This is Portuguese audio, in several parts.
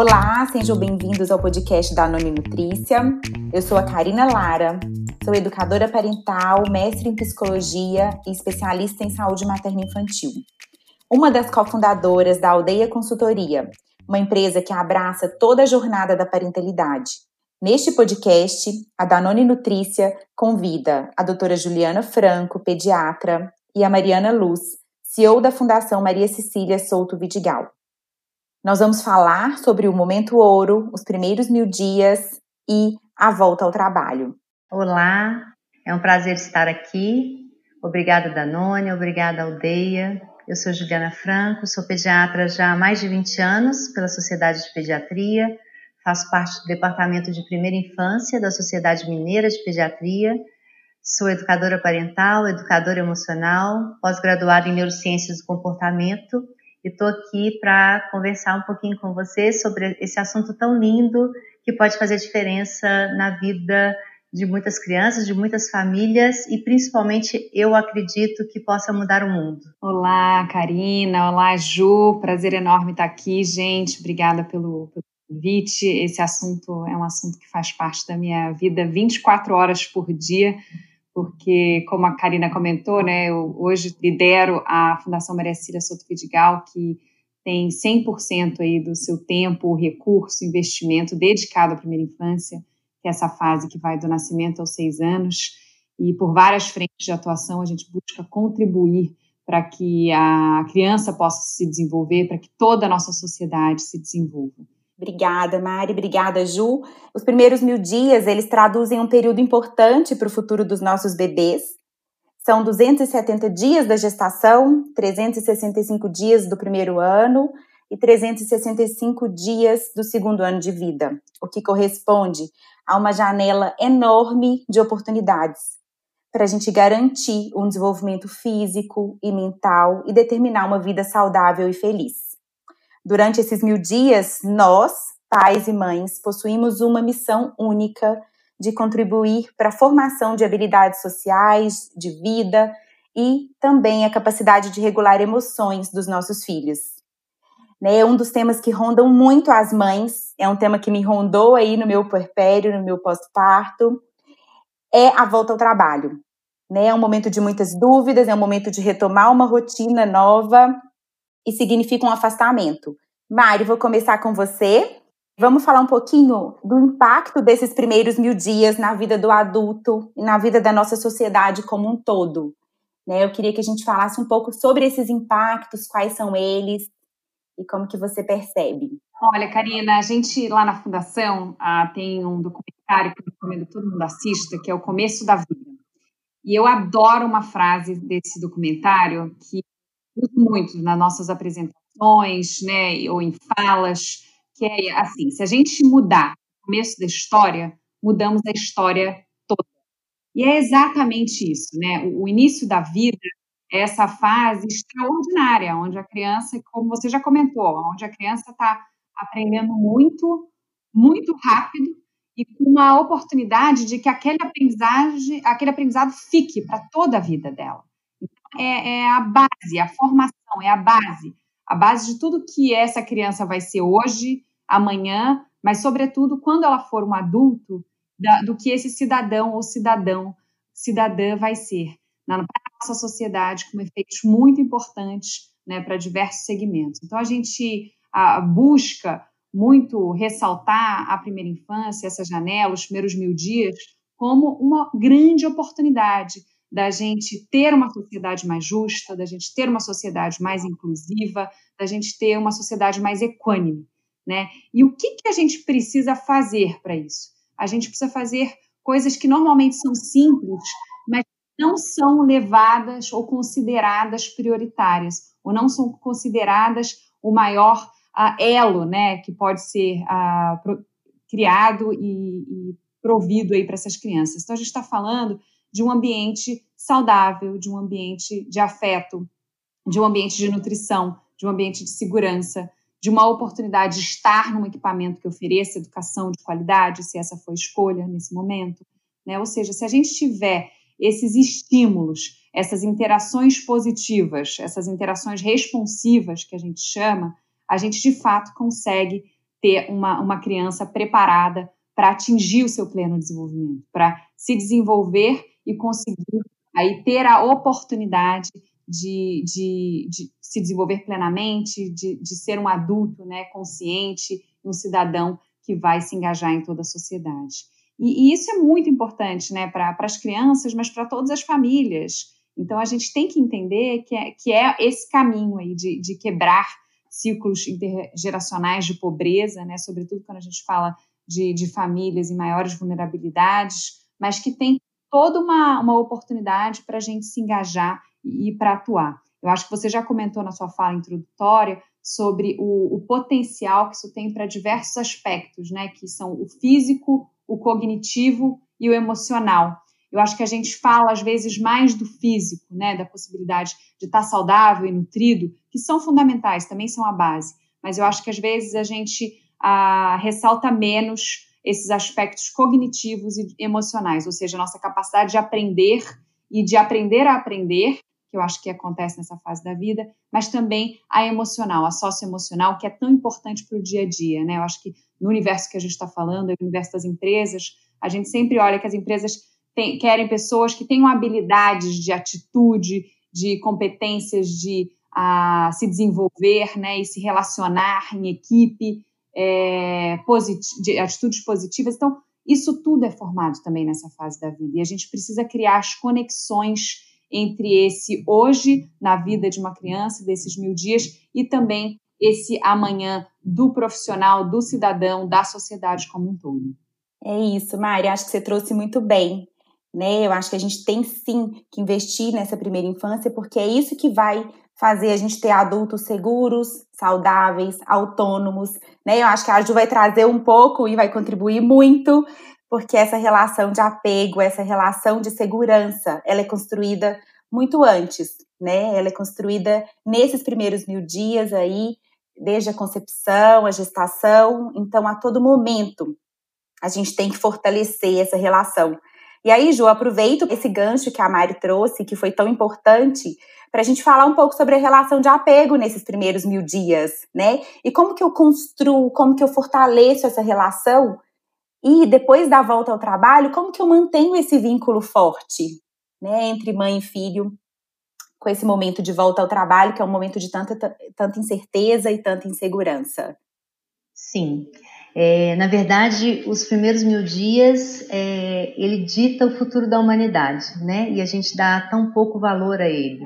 Olá, sejam bem-vindos ao podcast da Noni Nutrícia. Eu sou a Karina Lara, sou educadora parental, mestre em psicologia e especialista em saúde materna infantil. Uma das cofundadoras da Aldeia Consultoria, uma empresa que abraça toda a jornada da parentalidade. Neste podcast, a Danone Nutrícia convida a doutora Juliana Franco, pediatra, e a Mariana Luz, CEO da Fundação Maria Cecília Souto Vidigal. Nós vamos falar sobre o momento ouro, os primeiros mil dias e a volta ao trabalho. Olá, é um prazer estar aqui. Obrigada, Danone, obrigada, Aldeia. Eu sou Juliana Franco, sou pediatra já há mais de 20 anos pela Sociedade de Pediatria, faço parte do Departamento de Primeira Infância da Sociedade Mineira de Pediatria, sou educadora parental, educadora emocional, pós-graduada em Neurociências do Comportamento e estou aqui para conversar um pouquinho com você sobre esse assunto tão lindo que pode fazer diferença na vida de muitas crianças, de muitas famílias e principalmente eu acredito que possa mudar o mundo. Olá, Karina. Olá, Ju. Prazer enorme estar aqui, gente. Obrigada pelo, pelo convite. Esse assunto é um assunto que faz parte da minha vida 24 horas por dia porque, como a Karina comentou, né, eu hoje lidero a Fundação Maria Cília Soto Vidigal, que tem 100% aí do seu tempo, recurso, investimento dedicado à primeira infância, que é essa fase que vai do nascimento aos seis anos, e por várias frentes de atuação a gente busca contribuir para que a criança possa se desenvolver, para que toda a nossa sociedade se desenvolva. Obrigada, Mari. Obrigada, Ju. Os primeiros mil dias, eles traduzem um período importante para o futuro dos nossos bebês. São 270 dias da gestação, 365 dias do primeiro ano e 365 dias do segundo ano de vida, o que corresponde a uma janela enorme de oportunidades para a gente garantir um desenvolvimento físico e mental e determinar uma vida saudável e feliz. Durante esses mil dias, nós, pais e mães, possuímos uma missão única de contribuir para a formação de habilidades sociais, de vida e também a capacidade de regular emoções dos nossos filhos. Né, é um dos temas que rondam muito as mães, é um tema que me rondou aí no meu puerpério, no meu pós-parto, é a volta ao trabalho. Né, é um momento de muitas dúvidas, é um momento de retomar uma rotina nova e significa um afastamento. Mari, vou começar com você. Vamos falar um pouquinho do impacto desses primeiros mil dias na vida do adulto e na vida da nossa sociedade como um todo. Né? Eu queria que a gente falasse um pouco sobre esses impactos, quais são eles e como que você percebe. Olha, Karina, a gente lá na Fundação ah, tem um documentário que eu recomendo que todo mundo assista, que é O Começo da Vida. E eu adoro uma frase desse documentário que muito nas nossas apresentações, né, ou em falas, que é assim, se a gente mudar o começo da história, mudamos a história toda. E é exatamente isso, né? O, o início da vida é essa fase extraordinária, onde a criança, como você já comentou, onde a criança está aprendendo muito, muito rápido e com uma oportunidade de que aquele aprendizagem, aquele aprendizado fique para toda a vida dela é, é a base, a formação é a base, a base de tudo que essa criança vai ser hoje, amanhã, mas sobretudo quando ela for um adulto, da, do que esse cidadão ou cidadão, cidadã vai ser na nossa sociedade, com efeitos muito importantes né, para diversos segmentos. Então a gente a, busca muito ressaltar a primeira infância, essa janela, os primeiros mil dias, como uma grande oportunidade da gente ter uma sociedade mais justa, da gente ter uma sociedade mais inclusiva, da gente ter uma sociedade mais equânime, né? E o que, que a gente precisa fazer para isso? A gente precisa fazer coisas que normalmente são simples, mas não são levadas ou consideradas prioritárias, ou não são consideradas o maior uh, elo, né, que pode ser uh, pro, criado e, e provido para essas crianças. Então a gente está falando de um ambiente saudável, de um ambiente de afeto, de um ambiente de nutrição, de um ambiente de segurança, de uma oportunidade de estar num equipamento que ofereça educação de qualidade, se essa for a escolha nesse momento. Né? Ou seja, se a gente tiver esses estímulos, essas interações positivas, essas interações responsivas que a gente chama, a gente de fato consegue ter uma, uma criança preparada para atingir o seu pleno desenvolvimento, para se desenvolver e conseguir aí ter a oportunidade de, de, de se desenvolver plenamente, de, de ser um adulto né, consciente, um cidadão que vai se engajar em toda a sociedade. E, e isso é muito importante né, para as crianças, mas para todas as famílias. Então, a gente tem que entender que é, que é esse caminho aí de, de quebrar ciclos intergeracionais de pobreza, né, sobretudo quando a gente fala de, de famílias em maiores vulnerabilidades, mas que tem toda uma, uma oportunidade para a gente se engajar e, para atuar. Eu acho que você já comentou na sua fala introdutória sobre o, o potencial que isso tem para diversos aspectos, né, que são o físico, o cognitivo e o emocional. Eu acho que a gente fala às vezes mais do físico, né, da possibilidade de estar saudável e nutrido, que são fundamentais, também são a base. Mas eu acho que às vezes a gente a, ressalta menos esses aspectos cognitivos e emocionais, ou seja, a nossa capacidade de aprender e de aprender a aprender, que eu acho que acontece nessa fase da vida, mas também a emocional, a socioemocional, que é tão importante para o dia a dia, né? Eu acho que no universo que a gente está falando, no universo das empresas, a gente sempre olha que as empresas querem pessoas que tenham habilidades de atitude, de competências de a, se desenvolver né, e se relacionar em equipe, é, de atitudes positivas. Então, isso tudo é formado também nessa fase da vida. E a gente precisa criar as conexões entre esse hoje na vida de uma criança, desses mil dias, e também esse amanhã do profissional, do cidadão, da sociedade como um todo. É isso, Mari, acho que você trouxe muito bem. Né? Eu acho que a gente tem sim que investir nessa primeira infância, porque é isso que vai fazer a gente ter adultos seguros, saudáveis, autônomos, né? Eu acho que a Ju vai trazer um pouco e vai contribuir muito, porque essa relação de apego, essa relação de segurança, ela é construída muito antes, né? Ela é construída nesses primeiros mil dias aí, desde a concepção, a gestação. Então, a todo momento, a gente tem que fortalecer essa relação. E aí, Ju, aproveito esse gancho que a Mari trouxe, que foi tão importante, para a gente falar um pouco sobre a relação de apego nesses primeiros mil dias, né? E como que eu construo, como que eu fortaleço essa relação e depois da volta ao trabalho, como que eu mantenho esse vínculo forte, né, entre mãe e filho, com esse momento de volta ao trabalho, que é um momento de tanta, tanta incerteza e tanta insegurança. Sim. É, na verdade, os primeiros mil dias, é, ele dita o futuro da humanidade, né? E a gente dá tão pouco valor a ele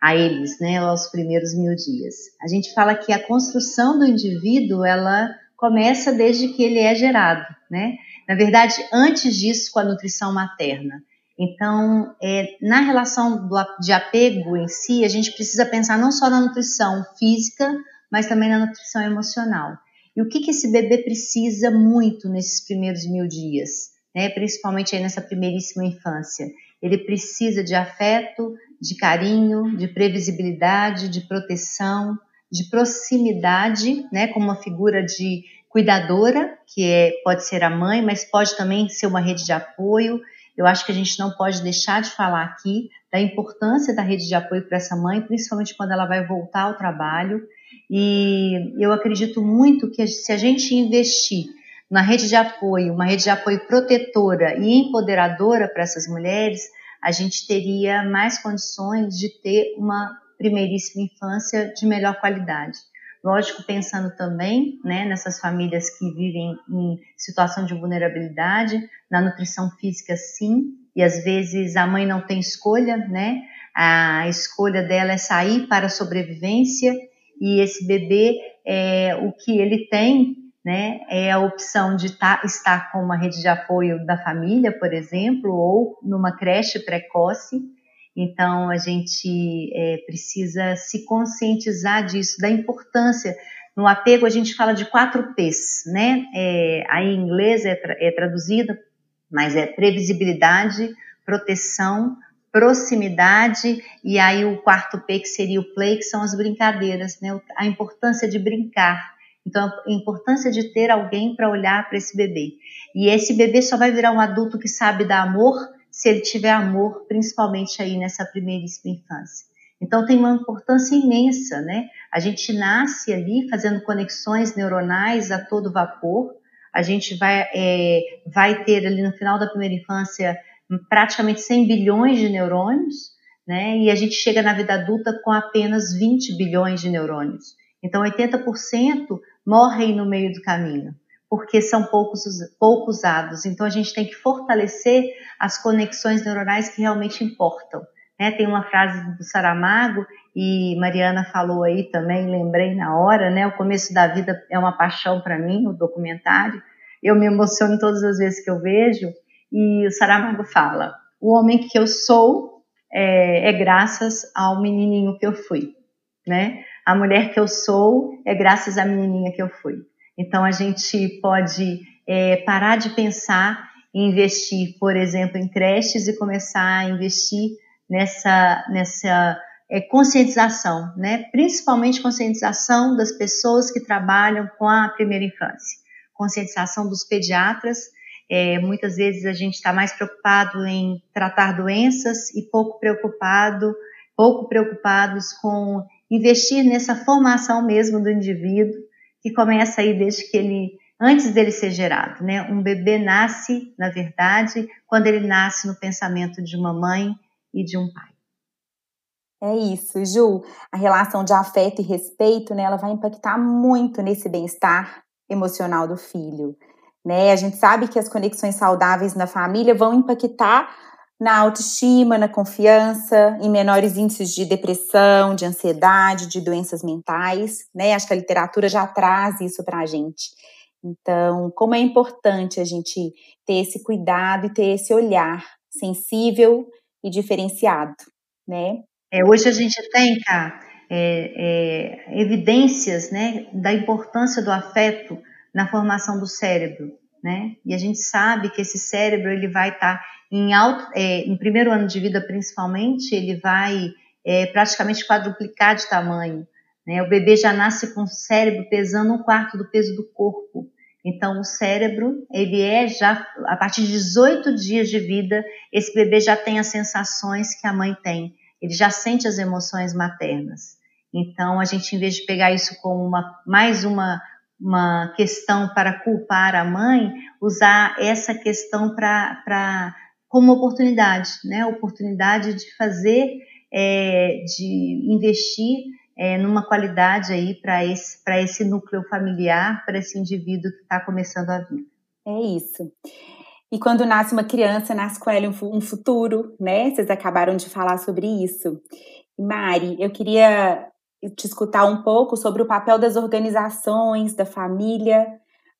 a eles, né, aos primeiros mil dias. A gente fala que a construção do indivíduo ela começa desde que ele é gerado, né? Na verdade, antes disso, com a nutrição materna. Então, é, na relação do, de apego em si, a gente precisa pensar não só na nutrição física, mas também na nutrição emocional. E o que, que esse bebê precisa muito nesses primeiros mil dias, né? principalmente aí nessa primeiríssima infância? Ele precisa de afeto, de carinho, de previsibilidade, de proteção, de proximidade, né, como uma figura de cuidadora, que é, pode ser a mãe, mas pode também ser uma rede de apoio. Eu acho que a gente não pode deixar de falar aqui da importância da rede de apoio para essa mãe, principalmente quando ela vai voltar ao trabalho. E eu acredito muito que se a gente investir na rede de apoio, uma rede de apoio protetora e empoderadora para essas mulheres, a gente teria mais condições de ter uma primeiríssima infância de melhor qualidade. Lógico, pensando também né, nessas famílias que vivem em situação de vulnerabilidade, na nutrição física, sim, e às vezes a mãe não tem escolha, né? A escolha dela é sair para a sobrevivência e esse bebê, é, o que ele tem né? É a opção de tá, estar com uma rede de apoio da família, por exemplo, ou numa creche precoce. Então, a gente é, precisa se conscientizar disso, da importância. No apego, a gente fala de quatro P's, né? É, aí em inglês é, tra é traduzido, mas é previsibilidade, proteção, proximidade e aí o quarto P que seria o play, que são as brincadeiras, né? A importância de brincar. Então, a importância de ter alguém para olhar para esse bebê. E esse bebê só vai virar um adulto que sabe dar amor se ele tiver amor, principalmente aí nessa primeiríssima infância. Então, tem uma importância imensa, né? A gente nasce ali fazendo conexões neuronais a todo vapor. A gente vai, é, vai ter ali no final da primeira infância praticamente 100 bilhões de neurônios, né? E a gente chega na vida adulta com apenas 20 bilhões de neurônios. Então, 80% morrem no meio do caminho, porque são poucos, pouco usados. Então, a gente tem que fortalecer as conexões neuronais que realmente importam. Né? Tem uma frase do Saramago, e Mariana falou aí também, lembrei na hora, né? O começo da vida é uma paixão para mim, o documentário. Eu me emociono todas as vezes que eu vejo. E o Saramago fala: o homem que eu sou é, é graças ao menininho que eu fui, né? A mulher que eu sou é graças à menininha que eu fui. Então a gente pode é, parar de pensar em investir, por exemplo, em creches e começar a investir nessa, nessa é, conscientização, né? principalmente conscientização das pessoas que trabalham com a primeira infância, conscientização dos pediatras. É, muitas vezes a gente está mais preocupado em tratar doenças e pouco preocupado, pouco preocupados com investir nessa formação mesmo do indivíduo, que começa aí desde que ele, antes dele ser gerado, né? Um bebê nasce, na verdade, quando ele nasce no pensamento de uma mãe e de um pai. É isso, Ju. A relação de afeto e respeito, né, ela vai impactar muito nesse bem-estar emocional do filho. Né? A gente sabe que as conexões saudáveis na família vão impactar na autoestima, na confiança, em menores índices de depressão, de ansiedade, de doenças mentais, né? Acho que a literatura já traz isso para a gente. Então, como é importante a gente ter esse cuidado e ter esse olhar sensível e diferenciado, né? É, hoje a gente tem, cá, é, é, evidências, né, da importância do afeto na formação do cérebro, né? E a gente sabe que esse cérebro ele vai estar tá em alto, é, primeiro ano de vida principalmente, ele vai é, praticamente quadruplicar de tamanho. Né? O bebê já nasce com o cérebro pesando um quarto do peso do corpo. Então, o cérebro, ele é já, a partir de 18 dias de vida, esse bebê já tem as sensações que a mãe tem. Ele já sente as emoções maternas. Então, a gente, em vez de pegar isso como uma, mais uma, uma questão para culpar a mãe, usar essa questão para como oportunidade, né? Oportunidade de fazer, é, de investir é, numa qualidade aí para esse, esse núcleo familiar, para esse indivíduo que está começando a vida. É isso. E quando nasce uma criança, nasce com ela um futuro, né? Vocês acabaram de falar sobre isso. Mari, eu queria te escutar um pouco sobre o papel das organizações, da família,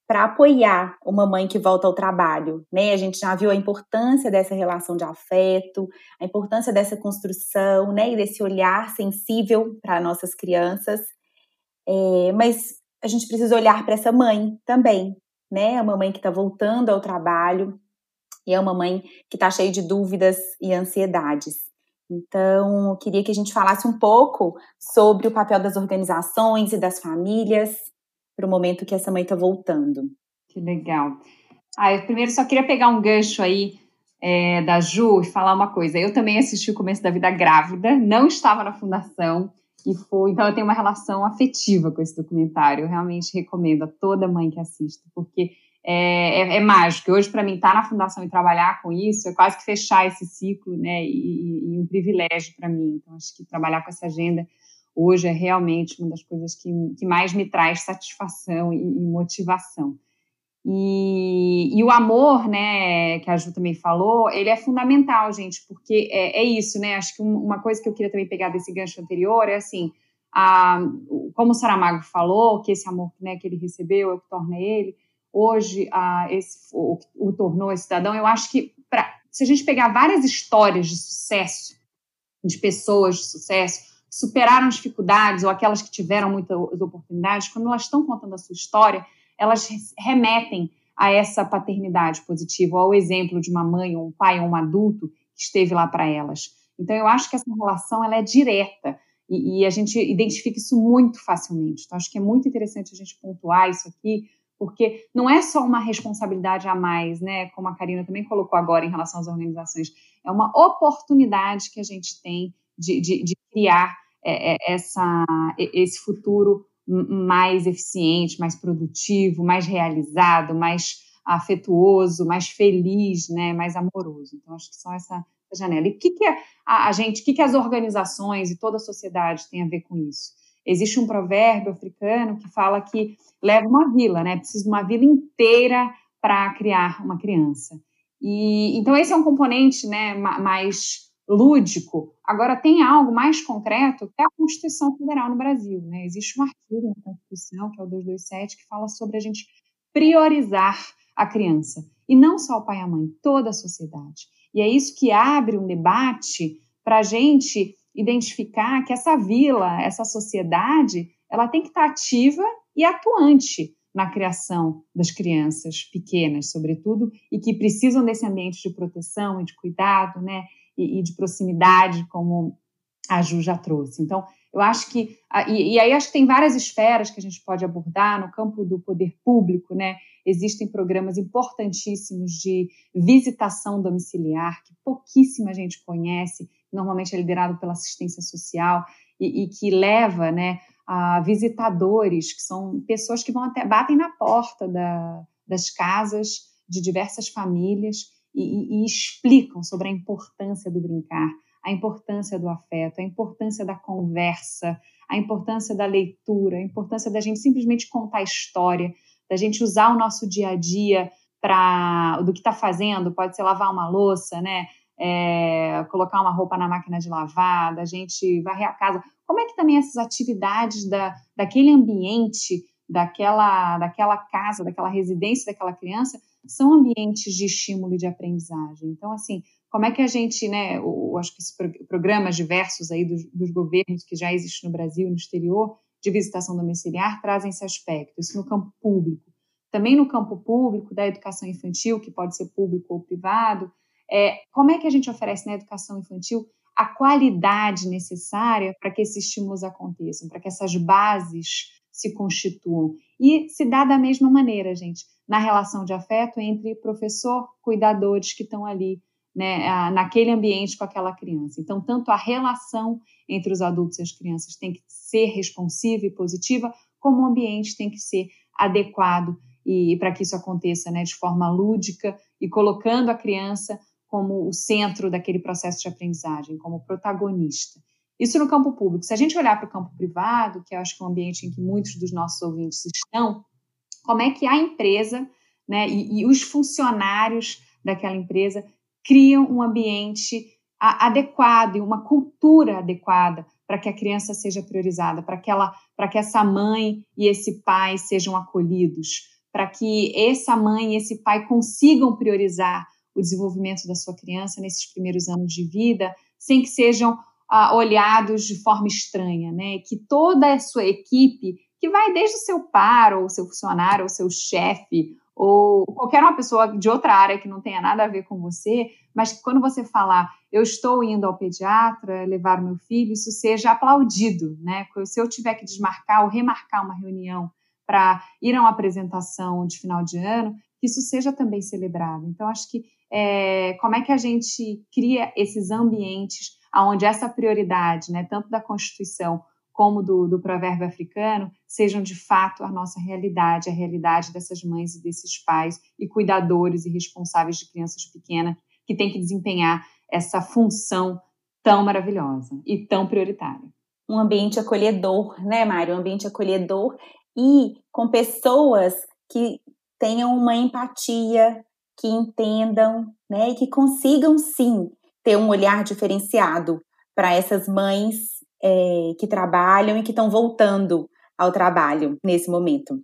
para apoiar uma mãe que volta ao trabalho, né? A gente já viu a importância dessa relação de afeto, a importância dessa construção, né? E desse olhar sensível para nossas crianças. É, mas a gente precisa olhar para essa mãe também, né? É uma mãe que está voltando ao trabalho e é uma mãe que está cheia de dúvidas e ansiedades. Então, eu queria que a gente falasse um pouco sobre o papel das organizações e das famílias para o momento que essa mãe está voltando. Que legal. Ah, eu primeiro só queria pegar um gancho aí é, da Ju e falar uma coisa. Eu também assisti o começo da vida grávida, não estava na fundação e foi, então eu tenho uma relação afetiva com esse documentário. Eu realmente recomendo a toda mãe que assista, porque é, é, é mágico. Hoje, para mim, estar tá na fundação e trabalhar com isso é quase que fechar esse ciclo, né? E, e um privilégio para mim. Então, acho que trabalhar com essa agenda hoje é realmente uma das coisas que, que mais me traz satisfação e, e motivação. E, e, o amor, né, que a Ju também falou, ele é fundamental, gente, porque é, é isso, né? Acho que uma coisa que eu queria também pegar desse gancho anterior é assim, a, como o Saramago falou, que esse amor né, que ele recebeu é o que torna ele, hoje a, esse, o, o tornou esse cidadão, eu acho que pra, se a gente pegar várias histórias de sucesso, de pessoas de sucesso, superaram dificuldades ou aquelas que tiveram muitas oportunidades, quando elas estão contando a sua história, elas remetem a essa paternidade positiva, ao exemplo de uma mãe, ou um pai, ou um adulto que esteve lá para elas. Então, eu acho que essa relação ela é direta e, e, a gente identifica isso muito facilmente. Então, acho que é muito interessante a gente pontuar isso aqui, porque não é só uma responsabilidade a mais, né? Como a Karina também colocou agora em relação às organizações, é uma oportunidade que a gente tem de, de, de criar é, é, essa, esse futuro mais eficiente, mais produtivo, mais realizado, mais afetuoso, mais feliz, né, mais amoroso. Então, acho que só essa, janela. E o que, que a, a gente, o que, que as organizações e toda a sociedade tem a ver com isso? Existe um provérbio africano que fala que leva uma vila, né? Precisa de uma vila inteira para criar uma criança. E então esse é um componente, né, mais lúdico. Agora tem algo mais concreto que é a Constituição Federal no Brasil, né? Existe um artigo na Constituição, que é o 227, que fala sobre a gente priorizar a criança e não só o pai e a mãe, toda a sociedade. E é isso que abre um debate para a gente identificar que essa vila, essa sociedade, ela tem que estar ativa e atuante na criação das crianças pequenas, sobretudo, e que precisam desse ambiente de proteção e de cuidado, né, e, e de proximidade, como a Ju já trouxe. Então, eu acho que, e, e, aí acho que tem várias esferas que a gente pode abordar no campo do poder público, né? Existem programas importantíssimos de visitação domiciliar, que pouquíssima gente conhece, normalmente é liderado pela assistência social, e, e que leva, né, a visitadores, que são pessoas que vão até, batem na porta da, das casas de diversas famílias e, e explicam sobre a importância do brincar a importância do afeto, a importância da conversa, a importância da leitura, a importância da gente simplesmente contar história, da gente usar o nosso dia a dia para do que está fazendo, pode ser lavar uma louça, né? É, colocar uma roupa na máquina de lavar, da gente varrer a casa. Como é que também essas atividades da, daquele ambiente, daquela, daquela casa, daquela residência daquela criança, são ambientes de estímulo e de aprendizagem. Então, assim, como é que a gente, né, eu acho que esses programas diversos aí dos, dos governos que já existem no Brasil e no exterior, de visitação domiciliar, trazem esse aspecto, isso no campo público. Também no campo público da educação infantil, que pode ser público ou privado, é, como é que a gente oferece na educação infantil a qualidade necessária para que esses estímulos aconteçam, para que essas bases se constituam. E se dá da mesma maneira, gente, na relação de afeto entre professor, cuidadores que estão ali né, naquele ambiente com aquela criança. Então, tanto a relação entre os adultos e as crianças tem que ser responsiva e positiva, como o ambiente tem que ser adequado e, para que isso aconteça né, de forma lúdica e colocando a criança como o centro daquele processo de aprendizagem, como protagonista. Isso no campo público. Se a gente olhar para o campo privado, que eu acho que é um ambiente em que muitos dos nossos ouvintes estão, como é que a empresa né, e, e os funcionários daquela empresa criam um ambiente adequado e uma cultura adequada para que a criança seja priorizada, para que ela, para que essa mãe e esse pai sejam acolhidos, para que essa mãe e esse pai consigam priorizar o desenvolvimento da sua criança nesses primeiros anos de vida, sem que sejam ah, olhados de forma estranha, né? Que toda a sua equipe, que vai desde o seu par, ou seu funcionário, ou seu chefe, ou qualquer uma pessoa de outra área que não tenha nada a ver com você, mas que quando você falar, eu estou indo ao pediatra levar meu filho, isso seja aplaudido, né? Se eu tiver que desmarcar ou remarcar uma reunião para ir a uma apresentação de final de ano, que isso seja também celebrado. Então, acho que é, como é que a gente cria esses ambientes onde essa prioridade, né, tanto da Constituição como do, do provérbio africano, sejam de fato a nossa realidade, a realidade dessas mães e desses pais e cuidadores e responsáveis de crianças pequenas que têm que desempenhar essa função tão maravilhosa e tão prioritária. Um ambiente acolhedor, né, Mário? Um ambiente acolhedor e com pessoas que tenham uma empatia, que entendam, né, e que consigam sim ter um olhar diferenciado para essas mães é, que trabalham e que estão voltando ao trabalho nesse momento.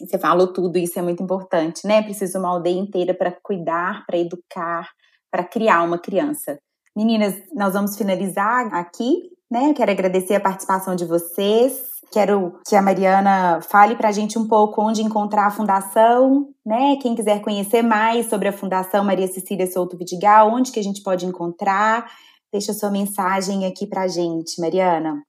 Você falou tudo, isso é muito importante, né? Precisa uma aldeia inteira para cuidar, para educar, para criar uma criança. Meninas, nós vamos finalizar aqui, né? Quero agradecer a participação de vocês. Quero que a Mariana fale para a gente um pouco onde encontrar a fundação, né? Quem quiser conhecer mais sobre a Fundação Maria Cecília Souto Vidigal, onde que a gente pode encontrar Deixa sua mensagem aqui para a gente, Mariana.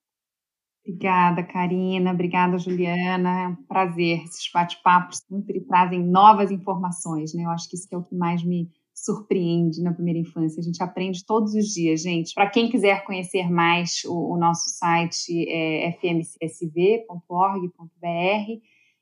Obrigada, Karina. Obrigada, Juliana. É um prazer. Esses bate-papos sempre trazem novas informações, né? Eu acho que isso é o que mais me surpreende na primeira infância. A gente aprende todos os dias, gente. Para quem quiser conhecer mais, o, o nosso site é fmcsv.org.br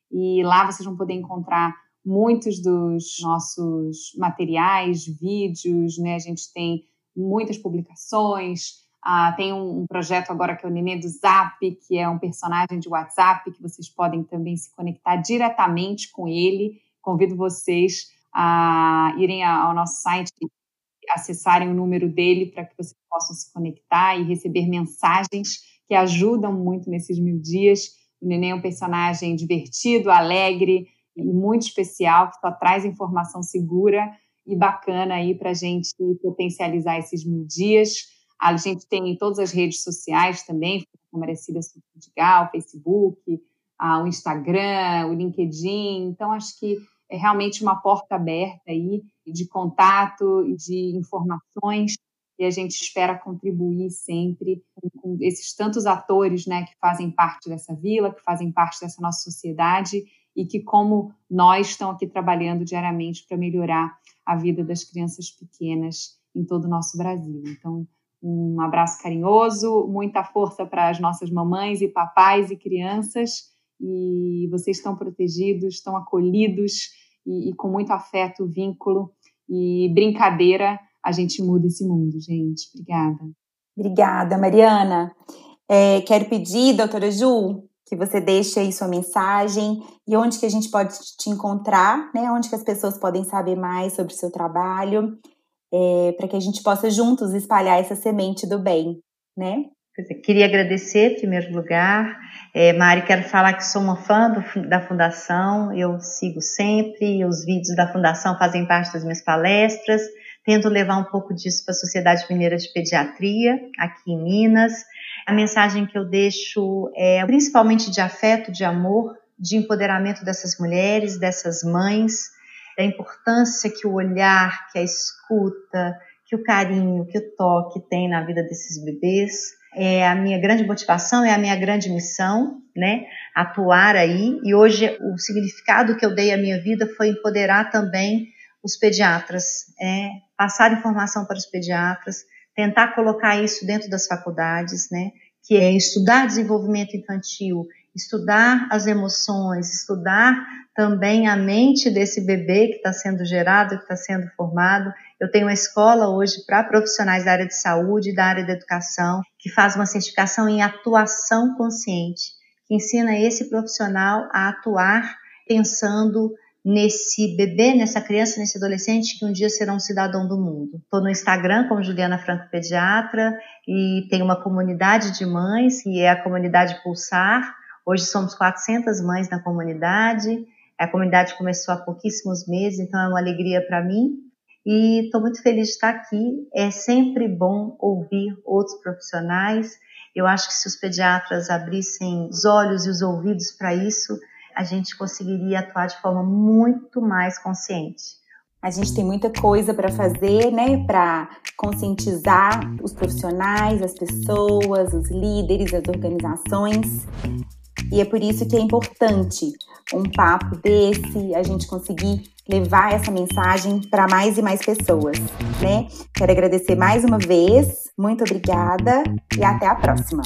e lá vocês vão poder encontrar muitos dos nossos materiais, vídeos, né? A gente tem muitas publicações. Ah, tem um, um, projeto agora que é o Nenê do Zap, que é um personagem de WhatsApp que vocês podem também se conectar diretamente com ele. Convido vocês a irem ao nosso site acessarem o número dele para que vocês possam se conectar e receber mensagens que ajudam muito nesses mil dias. O Neném é um personagem divertido, alegre e muito especial, que só traz informação segura e bacana aí para a gente potencializar esses mil dias. A gente tem em todas as redes sociais também, como Merecida Subdigal, Facebook, o Instagram, o LinkedIn. Então, acho que é realmente uma porta aberta aí de contato e de informações e a gente espera contribuir sempre com, esses tantos atores né, que fazem parte dessa vila, que fazem parte dessa nossa sociedade e que, como nós, estão aqui trabalhando diariamente para melhorar a vida das crianças pequenas em todo o nosso Brasil. Então, um abraço carinhoso, muita força para as nossas mamães e papais e crianças, e vocês estão protegidos, estão acolhidos e, e com muito afeto, vínculo e brincadeira, a gente muda esse mundo, gente. Obrigada. Obrigada, Mariana. É, quero pedir, doutora Ju, que você deixe aí sua mensagem e onde que a gente pode te encontrar, né? Onde que as pessoas podem saber mais sobre o seu trabalho, é, para que a gente possa juntos espalhar essa semente do bem, né? Queria agradecer, em primeiro lugar. É, Mari, quero falar que sou uma fã do, da Fundação, eu sigo sempre, os vídeos da Fundação fazem parte das minhas palestras, tento levar um pouco disso para a Sociedade Mineira de Pediatria, aqui em Minas. A mensagem que eu deixo é principalmente de afeto, de amor, de empoderamento dessas mulheres, dessas mães, da importância que o olhar, que a escuta, que o carinho, que o toque tem na vida desses bebês. É a minha grande motivação, é a minha grande missão, né? Atuar aí. E hoje o significado que eu dei à minha vida foi empoderar também os pediatras, é, passar informação para os pediatras, tentar colocar isso dentro das faculdades, né? Que é estudar desenvolvimento infantil, estudar as emoções, estudar também a mente desse bebê que está sendo gerado, que está sendo formado. Eu tenho uma escola hoje para profissionais da área de saúde, da área da educação, que faz uma certificação em atuação consciente, que ensina esse profissional a atuar pensando nesse bebê, nessa criança, nesse adolescente que um dia será um cidadão do mundo. Estou no Instagram como Juliana Franco Pediatra e tenho uma comunidade de mães, que é a comunidade Pulsar. Hoje somos 400 mães na comunidade. A comunidade começou há pouquíssimos meses, então é uma alegria para mim. E estou muito feliz de estar aqui. É sempre bom ouvir outros profissionais. Eu acho que se os pediatras abrissem os olhos e os ouvidos para isso, a gente conseguiria atuar de forma muito mais consciente. A gente tem muita coisa para fazer, né, para conscientizar os profissionais, as pessoas, os líderes, as organizações. E é por isso que é importante um papo desse, a gente conseguir levar essa mensagem para mais e mais pessoas, né? Quero agradecer mais uma vez, muito obrigada e até a próxima.